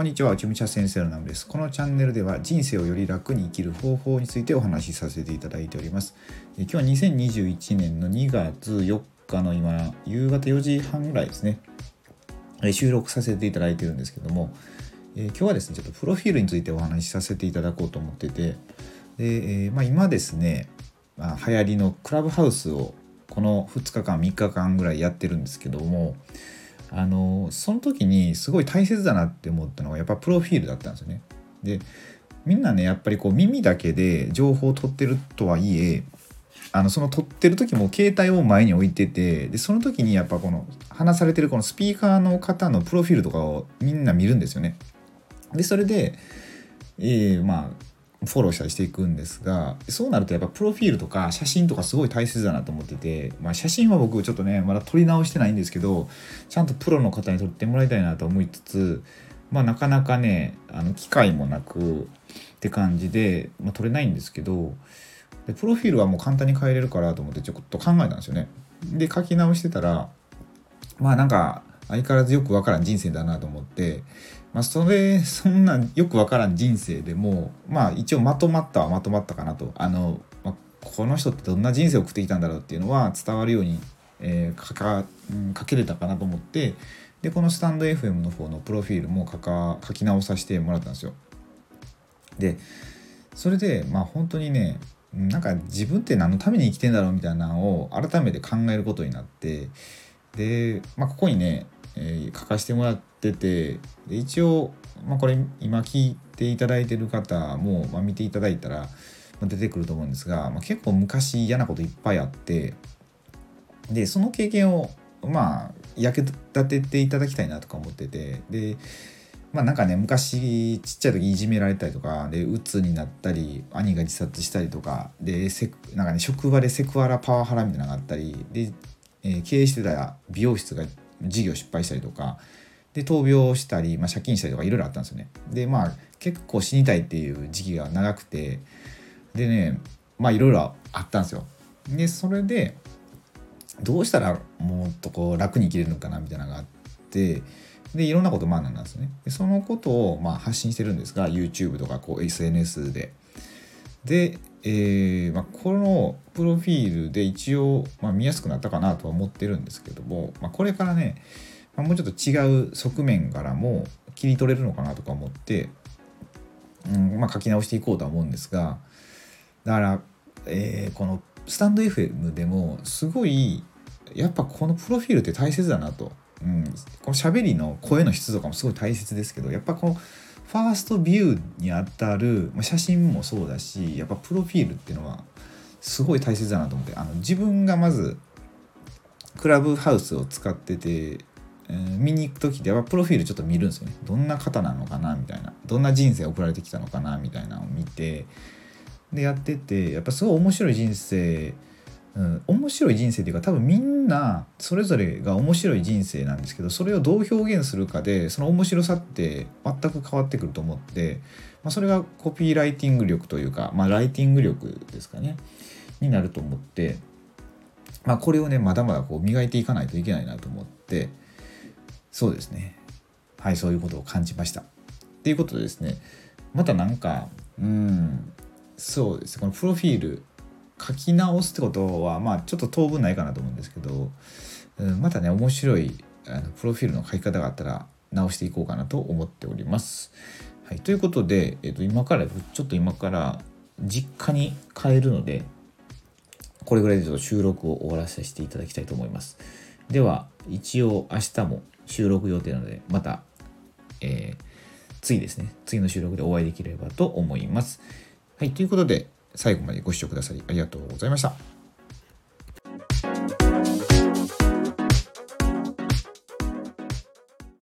こんにちは、ちむちゃ先生のナムです。このチャンネルでは人生をより楽に生きる方法についてお話しさせていただいております。え今日は2021年の2月4日の今、夕方4時半ぐらいですね、え収録させていただいてるんですけども、え今日はですね、ちょっとプロフィールについてお話しさせていただこうと思ってて、でえ、まあ、今ですね、まあ、流行りのクラブハウスをこの2日間3日間ぐらいやってるんですけども、あのその時にすごい大切だなって思ったのがやっぱプロフィールだったんですよね。でみんなねやっぱりこう耳だけで情報を取ってるとはいえあのその撮ってる時も携帯を前に置いててでその時にやっぱこの話されてるこのスピーカーの方のプロフィールとかをみんな見るんですよね。でそれで、えー、まあフォローしたりしていくんですがそうなるとやっぱプロフィールとか写真とかすごい大切だなと思ってて、まあ、写真は僕ちょっとねまだ撮り直してないんですけどちゃんとプロの方に撮ってもらいたいなと思いつつまあなかなかねあの機会もなくって感じで、まあ、撮れないんですけどでプロフィールはもう簡単に変えれるからと思ってちょっと考えたんですよね。で書き直してたらまあなんか相変わらずよくわからん人生だなと思ってまあ、それそんなよくわからん人生でもまあ一応まとまったはまとまったかなとあの、まあ、この人ってどんな人生を送ってきたんだろうっていうのは伝わるように、えー、書か書けれたかなと思ってでこのスタンド FM の方のプロフィールも書か書き直させてもらったんですよ。でそれでまあ本当にねなんか自分って何のために生きてんだろうみたいなのを改めて考えることになってで、まあ、ここにねえー、書かせてもらっててで一応、まあ、これ今聞いていただいてる方も、まあ、見ていただいたらま出てくると思うんですが、まあ、結構昔嫌なこといっぱいあってでその経験をまあ役立てていただきたいなとか思っててでまあなんかね昔ちっちゃい時いじめられたりとかで鬱になったり兄が自殺したりとかでセなんかね職場でセクハラパワハラみたいなのがあったりで、えー、経営してた美容室が事業失敗したりとかで闘病したり、まあ、借金したりとかいろいろあったんですよね。でまあ結構死にたいっていう時期が長くてでねまあいろいろあったんですよ。でそれでどうしたらもっとこう楽に生きれるのかなみたいなのがあってでいろんなこと学んだんですね。でそのことをまあ発信してるんですが YouTube とかこう SNS で。で、えーまあ、このプロフィールで一応、まあ、見やすくなったかなとは思ってるんですけども、まあ、これからね、ま、もうちょっと違う側面からも切り取れるのかなとか思って、うんま、書き直していこうとは思うんですがだから、えー、このスタンド FM でもすごいやっぱこのプロフィールって大切だなと、うん、この喋りの声の質とかもすごい大切ですけどやっぱこのファーストビューにあたる、写真もそうだしやっぱプロフィールっていうのはすごい大切だなと思ってあの自分がまずクラブハウスを使ってて、えー、見に行く時ではプロフィールちょっと見るんですよね。どんな方なのかなみたいな。どんな人生送られてきたのかなみたいなのを見てでやっててやっぱすごい面白い人生うん、面白い人生っていうか多分みんなそれぞれが面白い人生なんですけどそれをどう表現するかでその面白さって全く変わってくると思って、まあ、それがコピーライティング力というか、まあ、ライティング力ですかねになると思って、まあ、これをねまだまだこう磨いていかないといけないなと思ってそうですねはいそういうことを感じました。っていうことでですねまたなんかうんそうですこのプロフィール書き直すってことはまあちょっと当分ないかなと思うんですけど、うん、またね面白いあのプロフィールの書き方があったら直していこうかなと思っております。はい、ということで、えー、と今からちょっと今から実家に帰るのでこれぐらいでちょっと収録を終わらせていただきたいと思います。では一応明日も収録予定なのでまた、えー、次ですね次の収録でお会いできればと思います。はいということで最後までご視聴くださりありがとうございました。